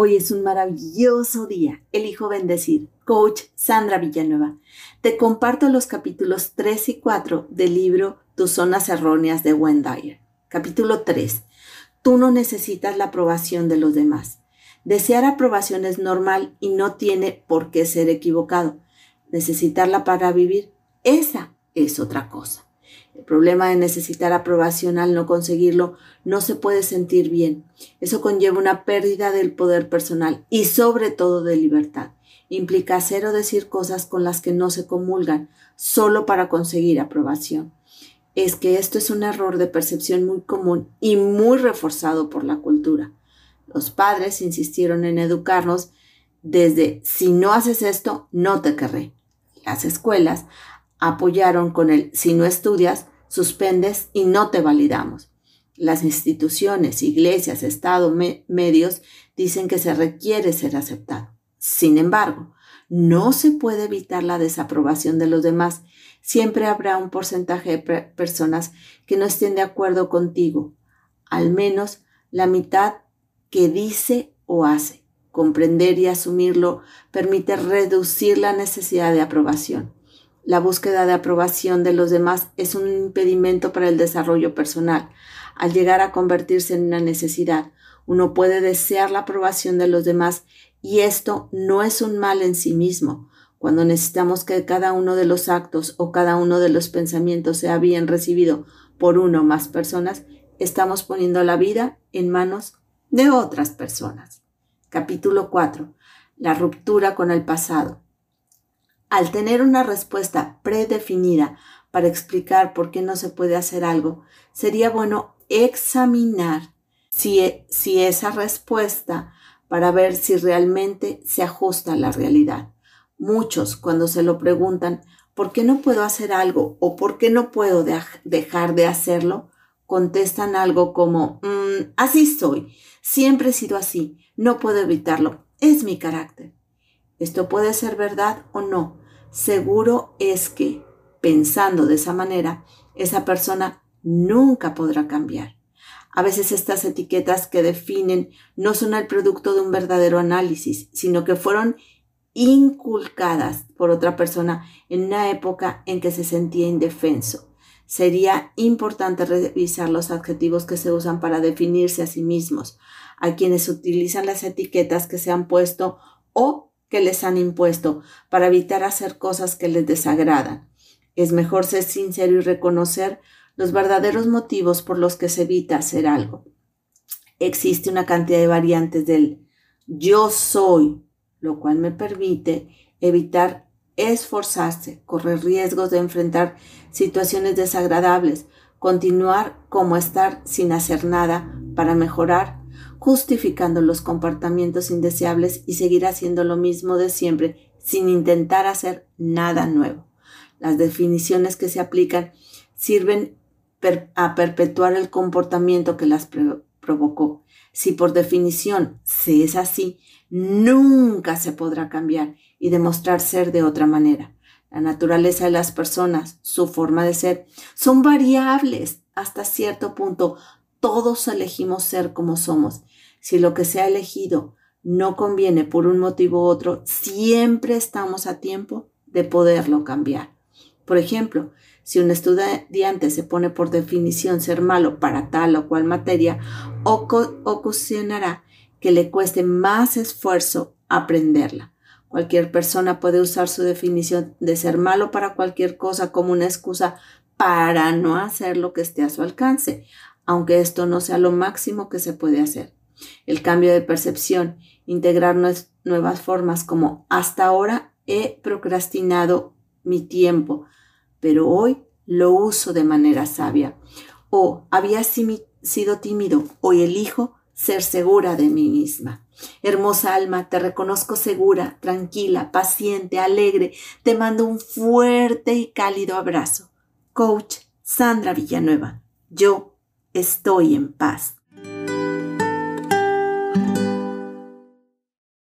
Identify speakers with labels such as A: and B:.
A: Hoy es un maravilloso día. Elijo bendecir. Coach Sandra Villanueva. Te comparto los capítulos 3 y 4 del libro Tus zonas erróneas de Wendy. Capítulo 3. Tú no necesitas la aprobación de los demás. Desear aprobación es normal y no tiene por qué ser equivocado. Necesitarla para vivir, esa es otra cosa. El problema de necesitar aprobación al no conseguirlo no se puede sentir bien. Eso conlleva una pérdida del poder personal y sobre todo de libertad. Implica hacer o decir cosas con las que no se comulgan solo para conseguir aprobación. Es que esto es un error de percepción muy común y muy reforzado por la cultura. Los padres insistieron en educarnos desde si no haces esto, no te querré. Las escuelas apoyaron con el si no estudias, suspendes y no te validamos. Las instituciones, iglesias, Estado, medios dicen que se requiere ser aceptado. Sin embargo, no se puede evitar la desaprobación de los demás. Siempre habrá un porcentaje de personas que no estén de acuerdo contigo, al menos la mitad que dice o hace. Comprender y asumirlo permite reducir la necesidad de aprobación. La búsqueda de aprobación de los demás es un impedimento para el desarrollo personal. Al llegar a convertirse en una necesidad, uno puede desear la aprobación de los demás y esto no es un mal en sí mismo. Cuando necesitamos que cada uno de los actos o cada uno de los pensamientos sea bien recibido por uno o más personas, estamos poniendo la vida en manos de otras personas. Capítulo 4. La ruptura con el pasado. Al tener una respuesta predefinida para explicar por qué no se puede hacer algo, sería bueno examinar si, si esa respuesta para ver si realmente se ajusta a la realidad. Muchos, cuando se lo preguntan, ¿por qué no puedo hacer algo o por qué no puedo dejar de hacerlo? Contestan algo como, mm, así soy, siempre he sido así, no puedo evitarlo, es mi carácter. Esto puede ser verdad o no. Seguro es que, pensando de esa manera, esa persona nunca podrá cambiar. A veces estas etiquetas que definen no son el producto de un verdadero análisis, sino que fueron inculcadas por otra persona en una época en que se sentía indefenso. Sería importante revisar los adjetivos que se usan para definirse a sí mismos, a quienes utilizan las etiquetas que se han puesto o que les han impuesto para evitar hacer cosas que les desagradan. Es mejor ser sincero y reconocer los verdaderos motivos por los que se evita hacer algo. Existe una cantidad de variantes del yo soy, lo cual me permite evitar esforzarse, correr riesgos de enfrentar situaciones desagradables, continuar como estar sin hacer nada para mejorar justificando los comportamientos indeseables y seguir haciendo lo mismo de siempre sin intentar hacer nada nuevo. Las definiciones que se aplican sirven a perpetuar el comportamiento que las provocó. Si por definición se es así, nunca se podrá cambiar y demostrar ser de otra manera. La naturaleza de las personas, su forma de ser, son variables hasta cierto punto, todos elegimos ser como somos. Si lo que se ha elegido no conviene por un motivo u otro, siempre estamos a tiempo de poderlo cambiar. Por ejemplo, si un estudiante se pone por definición ser malo para tal o cual materia, ocasionará que le cueste más esfuerzo aprenderla. Cualquier persona puede usar su definición de ser malo para cualquier cosa como una excusa para no hacer lo que esté a su alcance, aunque esto no sea lo máximo que se puede hacer. El cambio de percepción, integrar nuevas formas como hasta ahora he procrastinado mi tiempo, pero hoy lo uso de manera sabia. O había sido tímido, hoy elijo ser segura de mí misma. Hermosa alma, te reconozco segura, tranquila, paciente, alegre. Te mando un fuerte y cálido abrazo. Coach Sandra Villanueva. Yo estoy en paz.